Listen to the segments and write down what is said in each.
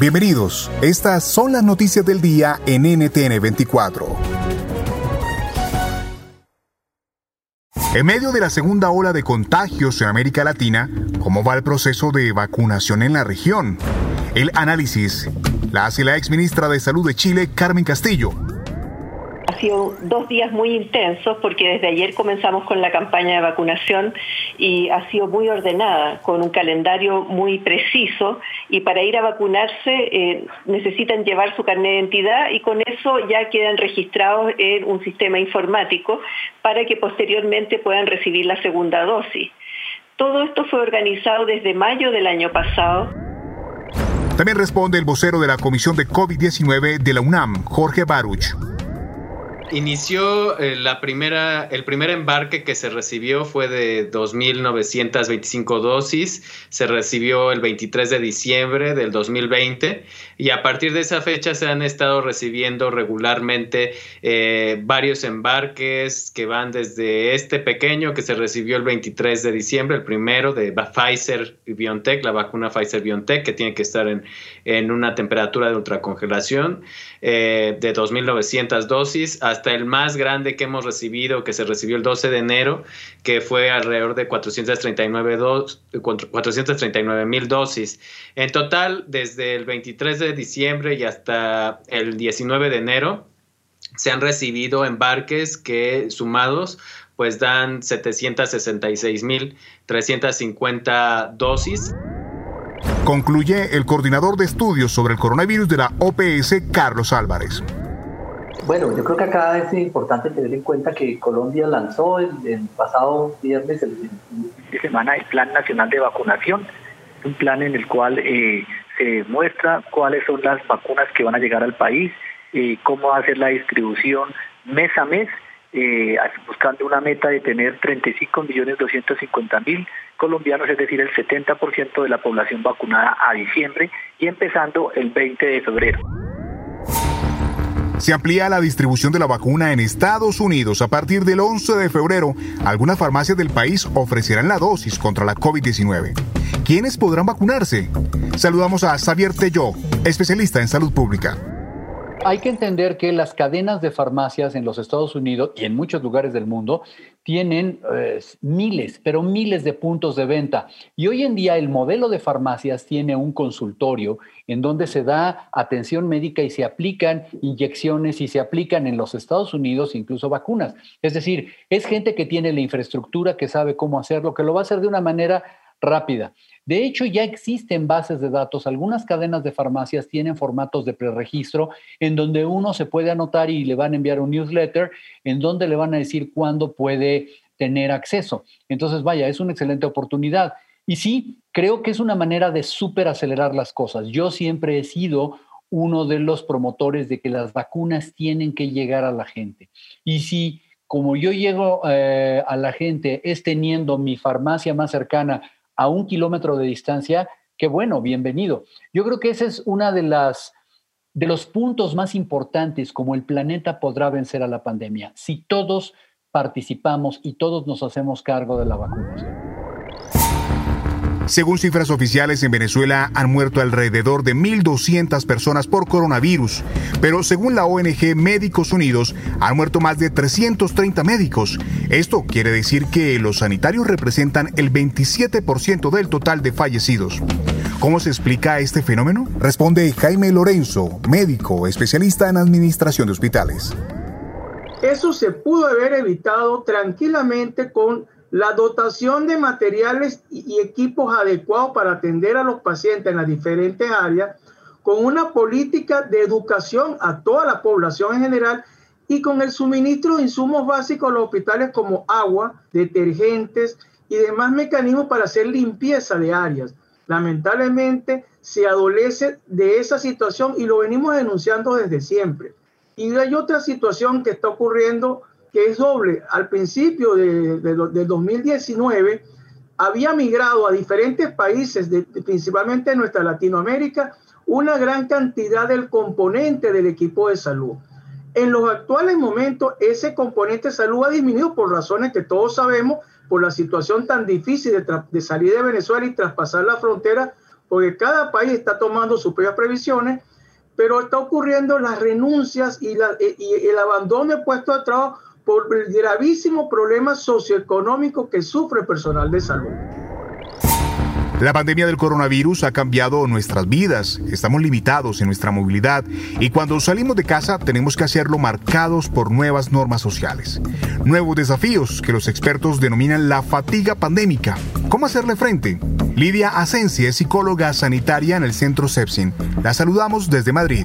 Bienvenidos, estas son las noticias del día en NTN 24. En medio de la segunda ola de contagios en América Latina, ¿cómo va el proceso de vacunación en la región? El análisis la hace la ex ministra de Salud de Chile, Carmen Castillo. Ha sido dos días muy intensos porque desde ayer comenzamos con la campaña de vacunación y ha sido muy ordenada, con un calendario muy preciso y para ir a vacunarse eh, necesitan llevar su carnet de identidad y con eso ya quedan registrados en un sistema informático para que posteriormente puedan recibir la segunda dosis. Todo esto fue organizado desde mayo del año pasado. También responde el vocero de la Comisión de COVID-19 de la UNAM, Jorge Baruch. Inició eh, la primera, el primer embarque que se recibió fue de 2.925 dosis, se recibió el 23 de diciembre del 2020 y a partir de esa fecha se han estado recibiendo regularmente eh, varios embarques que van desde este pequeño que se recibió el 23 de diciembre, el primero de Pfizer BioNTech, la vacuna Pfizer BioNTech que tiene que estar en, en una temperatura de ultracongelación eh, de 2.900 dosis hasta el más grande que hemos recibido, que se recibió el 12 de enero, que fue alrededor de 439 mil dosis. En total, desde el 23 de diciembre y hasta el 19 de enero, se han recibido embarques que sumados pues dan 766.350 dosis. Concluye el coordinador de estudios sobre el coronavirus de la OPS, Carlos Álvarez. Bueno, yo creo que acá es importante tener en cuenta que Colombia lanzó el, pasado viernes el, de semana el Plan Nacional de Vacunación, un plan en el cual eh, se muestra cuáles son las vacunas que van a llegar al país, eh, cómo hacer la distribución mes a mes, eh, buscando una meta de tener 35 millones 250 mil colombianos, es decir, el 70% de la población vacunada a diciembre y empezando el 20 de febrero. Se amplía la distribución de la vacuna en Estados Unidos. A partir del 11 de febrero, algunas farmacias del país ofrecerán la dosis contra la COVID-19. ¿Quiénes podrán vacunarse? Saludamos a Xavier Tello, especialista en salud pública. Hay que entender que las cadenas de farmacias en los Estados Unidos y en muchos lugares del mundo tienen eh, miles, pero miles de puntos de venta. Y hoy en día el modelo de farmacias tiene un consultorio en donde se da atención médica y se aplican inyecciones y se aplican en los Estados Unidos incluso vacunas. Es decir, es gente que tiene la infraestructura, que sabe cómo hacerlo, que lo va a hacer de una manera rápida. De hecho, ya existen bases de datos. Algunas cadenas de farmacias tienen formatos de preregistro en donde uno se puede anotar y le van a enviar un newsletter en donde le van a decir cuándo puede tener acceso. Entonces, vaya, es una excelente oportunidad. Y sí, creo que es una manera de súper acelerar las cosas. Yo siempre he sido uno de los promotores de que las vacunas tienen que llegar a la gente. Y si, como yo llego eh, a la gente, es teniendo mi farmacia más cercana a un kilómetro de distancia, qué bueno, bienvenido. Yo creo que ese es una de las de los puntos más importantes como el planeta podrá vencer a la pandemia, si todos participamos y todos nos hacemos cargo de la vacunación. Según cifras oficiales, en Venezuela han muerto alrededor de 1.200 personas por coronavirus, pero según la ONG Médicos Unidos, han muerto más de 330 médicos. Esto quiere decir que los sanitarios representan el 27% del total de fallecidos. ¿Cómo se explica este fenómeno? Responde Jaime Lorenzo, médico especialista en administración de hospitales. Eso se pudo haber evitado tranquilamente con la dotación de materiales y equipos adecuados para atender a los pacientes en las diferentes áreas, con una política de educación a toda la población en general y con el suministro de insumos básicos a los hospitales como agua, detergentes y demás mecanismos para hacer limpieza de áreas. Lamentablemente se adolece de esa situación y lo venimos denunciando desde siempre. Y hay otra situación que está ocurriendo que es doble. Al principio de, de, 2019 había migrado a diferentes países, principalmente en nuestra Latinoamérica, una gran cantidad del componente del equipo de salud. En los actuales momentos, ese componente de salud ha disminuido por razones que todos sabemos, por la situación tan difícil de, de salir de Venezuela y traspasar la frontera, porque cada país está tomando sus propias previsiones, pero está ocurriendo las renuncias y, la, y el abandono de puestos de trabajo por el gravísimo problema socioeconómico que sufre el personal de salud. La pandemia del coronavirus ha cambiado nuestras vidas, estamos limitados en nuestra movilidad y cuando salimos de casa tenemos que hacerlo marcados por nuevas normas sociales. Nuevos desafíos que los expertos denominan la fatiga pandémica. ¿Cómo hacerle frente? Lidia Asencia es psicóloga sanitaria en el Centro Sepsin. La saludamos desde Madrid.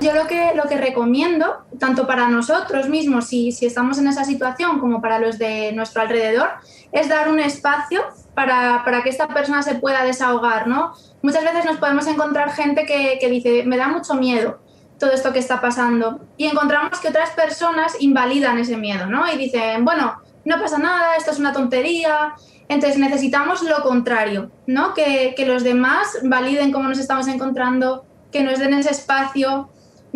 Yo lo que, lo que recomiendo, tanto para nosotros mismos, si, si estamos en esa situación, como para los de nuestro alrededor, es dar un espacio para, para, que esta persona se pueda desahogar, ¿no? Muchas veces nos podemos encontrar gente que, que, dice, me da mucho miedo todo esto que está pasando. Y encontramos que otras personas invalidan ese miedo, ¿no? Y dicen, bueno, no pasa nada, esto es una tontería. Entonces necesitamos lo contrario, ¿no? Que, que los demás validen cómo nos estamos encontrando, que nos den ese espacio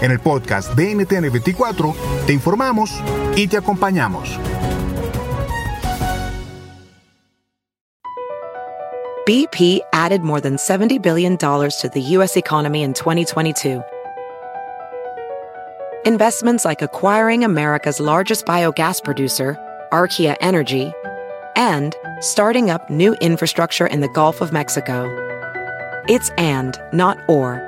En el podcast de NTN 24 te informamos y te acompañamos. BP added more than $70 billion to the U.S. economy in 2022. Investments like acquiring America's largest biogas producer, Archaea Energy, and starting up new infrastructure in the Gulf of Mexico. It's and, not or.